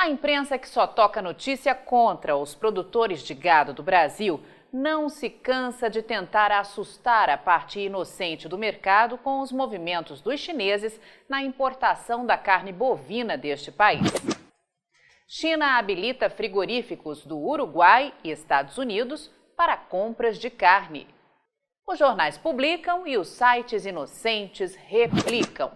A imprensa que só toca notícia contra os produtores de gado do Brasil não se cansa de tentar assustar a parte inocente do mercado com os movimentos dos chineses na importação da carne bovina deste país. China habilita frigoríficos do Uruguai e Estados Unidos para compras de carne. Os jornais publicam e os sites inocentes replicam.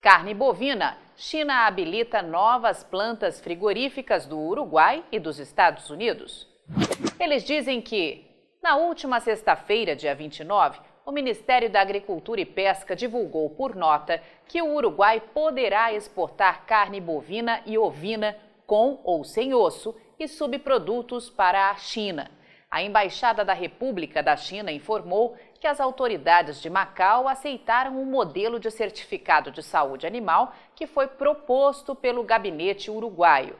Carne bovina. China habilita novas plantas frigoríficas do Uruguai e dos Estados Unidos. Eles dizem que, na última sexta-feira, dia 29, o Ministério da Agricultura e Pesca divulgou por nota que o Uruguai poderá exportar carne bovina e ovina com ou sem osso e subprodutos para a China. A Embaixada da República da China informou que as autoridades de Macau aceitaram um modelo de certificado de saúde animal que foi proposto pelo gabinete uruguaio.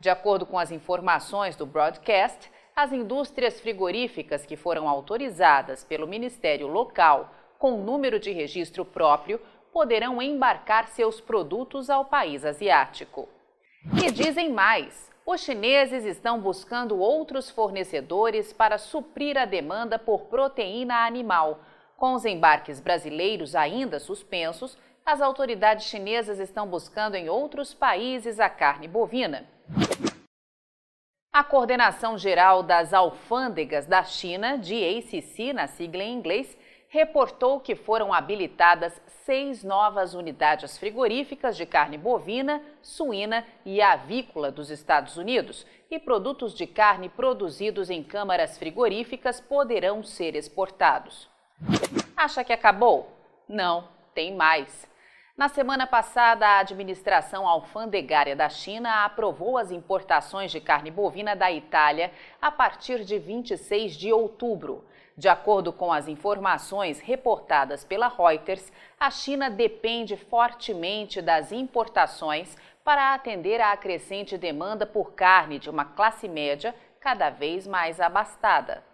De acordo com as informações do broadcast, as indústrias frigoríficas que foram autorizadas pelo Ministério local com número de registro próprio poderão embarcar seus produtos ao país asiático. E dizem mais: os chineses estão buscando outros fornecedores para suprir a demanda por proteína animal. Com os embarques brasileiros ainda suspensos, as autoridades chinesas estão buscando em outros países a carne bovina. A Coordenação Geral das Alfândegas da China, de ACC na sigla em inglês, reportou que foram habilitadas seis novas unidades frigoríficas de carne bovina, suína e avícola dos Estados Unidos e produtos de carne produzidos em câmaras frigoríficas poderão ser exportados. Acha que acabou? Não, tem mais. Na semana passada, a administração alfandegária da China aprovou as importações de carne bovina da Itália a partir de 26 de outubro. De acordo com as informações reportadas pela Reuters, a China depende fortemente das importações para atender à crescente demanda por carne de uma classe média cada vez mais abastada.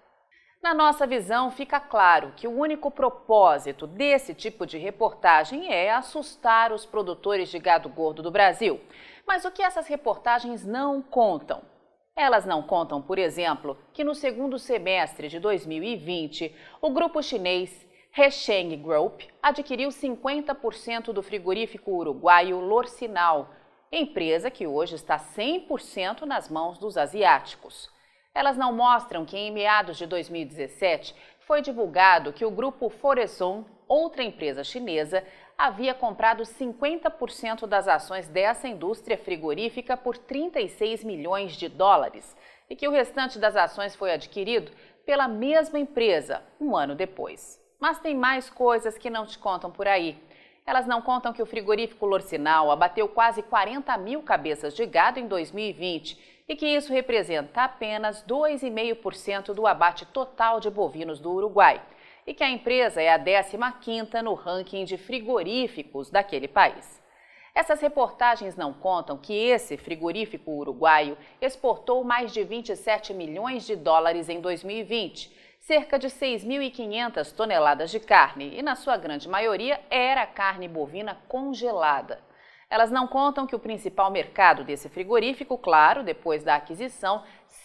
Na nossa visão, fica claro que o único propósito desse tipo de reportagem é assustar os produtores de gado gordo do Brasil. Mas o que essas reportagens não contam? Elas não contam, por exemplo, que no segundo semestre de 2020, o grupo chinês Hesheng Group adquiriu 50% do frigorífico uruguaio Lorcinal, empresa que hoje está 100% nas mãos dos asiáticos. Elas não mostram que em meados de 2017 foi divulgado que o grupo Foreson, outra empresa chinesa, havia comprado 50% das ações dessa indústria frigorífica por 36 milhões de dólares e que o restante das ações foi adquirido pela mesma empresa um ano depois. Mas tem mais coisas que não te contam por aí. Elas não contam que o frigorífico Lorcinal abateu quase 40 mil cabeças de gado em 2020 e que isso representa apenas 2,5% do abate total de bovinos do Uruguai e que a empresa é a 15ª no ranking de frigoríficos daquele país. Essas reportagens não contam que esse frigorífico uruguaio exportou mais de 27 milhões de dólares em 2020, cerca de 6.500 toneladas de carne, e na sua grande maioria era carne bovina congelada. Elas não contam que o principal mercado desse frigorífico, claro, depois da aquisição,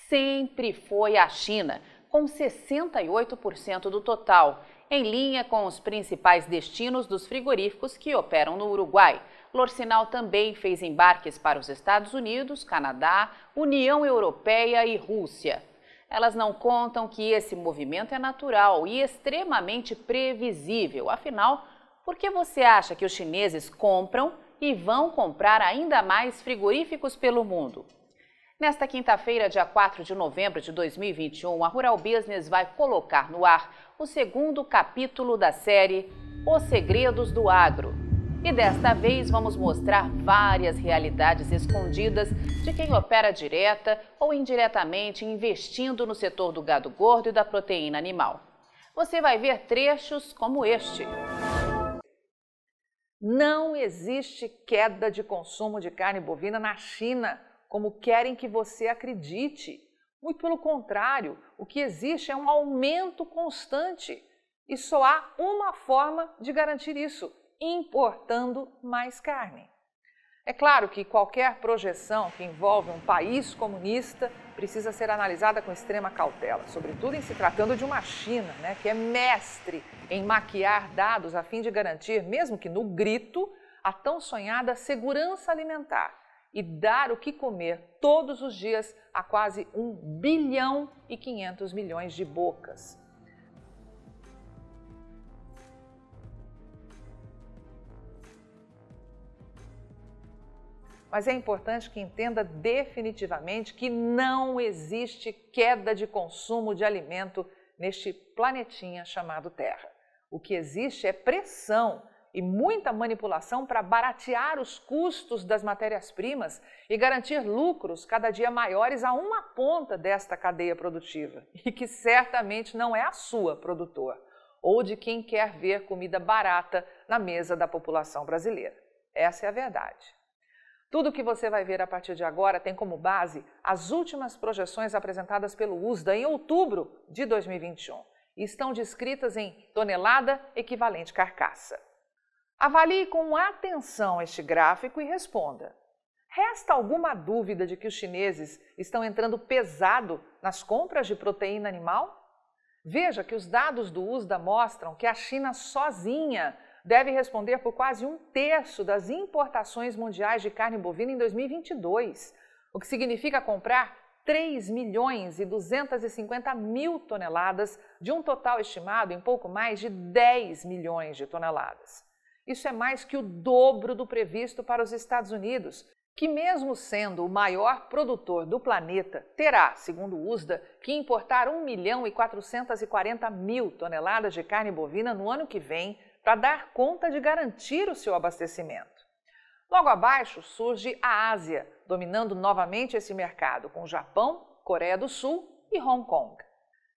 sempre foi a China, com 68% do total, em linha com os principais destinos dos frigoríficos que operam no Uruguai. Lorcinal também fez embarques para os Estados Unidos, Canadá, União Europeia e Rússia. Elas não contam que esse movimento é natural e extremamente previsível. Afinal, por que você acha que os chineses compram e vão comprar ainda mais frigoríficos pelo mundo? Nesta quinta-feira, dia 4 de novembro de 2021, a Rural Business vai colocar no ar o segundo capítulo da série Os Segredos do Agro. E desta vez vamos mostrar várias realidades escondidas de quem opera direta ou indiretamente investindo no setor do gado gordo e da proteína animal. Você vai ver trechos como este. Não existe queda de consumo de carne bovina na China como querem que você acredite. Muito pelo contrário, o que existe é um aumento constante. E só há uma forma de garantir isso: importando mais carne. É claro que qualquer projeção que envolve um país comunista precisa ser analisada com extrema cautela, sobretudo em se tratando de uma China, né, que é mestre em maquiar dados a fim de garantir, mesmo que no grito, a tão sonhada segurança alimentar e dar o que comer todos os dias a quase 1 bilhão e 500 milhões de bocas. Mas é importante que entenda definitivamente que não existe queda de consumo de alimento neste planetinha chamado Terra. O que existe é pressão e muita manipulação para baratear os custos das matérias-primas e garantir lucros cada dia maiores a uma ponta desta cadeia produtiva, e que certamente não é a sua, produtor, ou de quem quer ver comida barata na mesa da população brasileira. Essa é a verdade. Tudo o que você vai ver a partir de agora tem como base as últimas projeções apresentadas pelo USDA em outubro de 2021 e estão descritas em tonelada equivalente carcaça. Avalie com atenção este gráfico e responda. Resta alguma dúvida de que os chineses estão entrando pesado nas compras de proteína animal? Veja que os dados do USDA mostram que a China sozinha deve responder por quase um terço das importações mundiais de carne bovina em 2022, o que significa comprar 3 milhões e 250 mil toneladas de um total estimado em pouco mais de 10 milhões de toneladas. Isso é mais que o dobro do previsto para os Estados Unidos, que, mesmo sendo o maior produtor do planeta, terá, segundo o USDA, que importar 1 milhão e 440 mil toneladas de carne bovina no ano que vem para dar conta de garantir o seu abastecimento. Logo abaixo surge a Ásia, dominando novamente esse mercado, com Japão, Coreia do Sul e Hong Kong.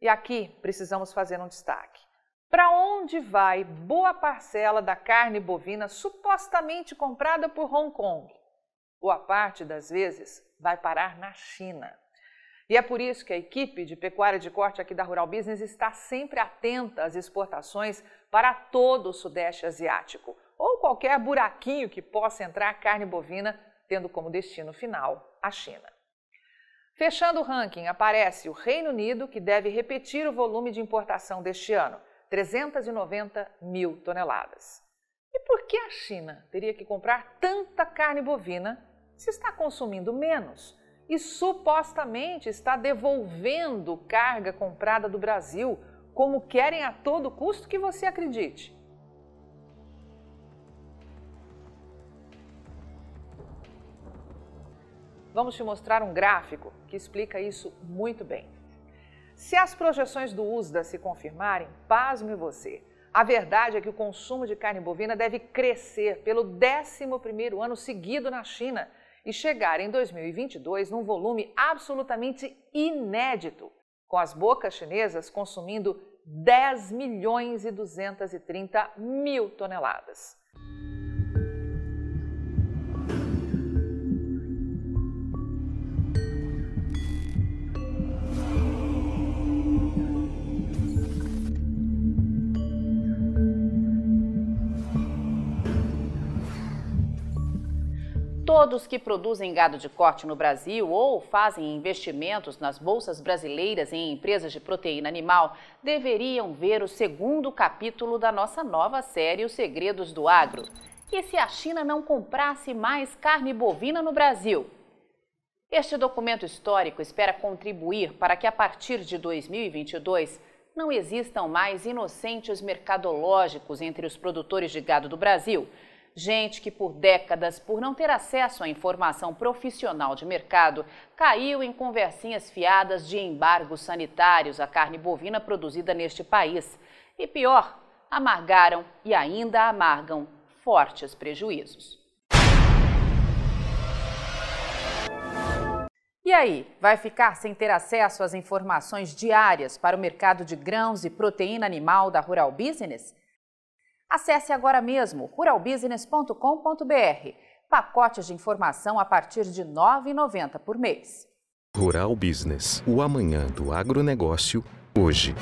E aqui precisamos fazer um destaque. Para onde vai boa parcela da carne bovina supostamente comprada por Hong Kong? Boa parte das vezes vai parar na China. E é por isso que a equipe de pecuária de corte aqui da Rural Business está sempre atenta às exportações para todo o Sudeste Asiático ou qualquer buraquinho que possa entrar carne bovina, tendo como destino final a China. Fechando o ranking, aparece o Reino Unido, que deve repetir o volume de importação deste ano, 390 mil toneladas. E por que a China teria que comprar tanta carne bovina se está consumindo menos? e supostamente está devolvendo carga comprada do Brasil, como querem a todo custo que você acredite. Vamos te mostrar um gráfico que explica isso muito bem. Se as projeções do USDA se confirmarem, pasme você. A verdade é que o consumo de carne bovina deve crescer pelo 11º ano seguido na China e chegar em 2022 num volume absolutamente inédito, com as bocas chinesas consumindo 10 milhões e 230 mil toneladas. Todos que produzem gado de corte no Brasil ou fazem investimentos nas bolsas brasileiras em empresas de proteína animal deveriam ver o segundo capítulo da nossa nova série Os Segredos do Agro. E se a China não comprasse mais carne bovina no Brasil? Este documento histórico espera contribuir para que a partir de 2022 não existam mais inocentes mercadológicos entre os produtores de gado do Brasil Gente que por décadas, por não ter acesso à informação profissional de mercado, caiu em conversinhas fiadas de embargos sanitários à carne bovina produzida neste país. E pior, amargaram e ainda amargam fortes prejuízos. E aí, vai ficar sem ter acesso às informações diárias para o mercado de grãos e proteína animal da Rural Business? Acesse agora mesmo ruralbusiness.com.br. Pacotes de informação a partir de R$ 9,90 por mês. Rural Business, o amanhã do agronegócio, hoje.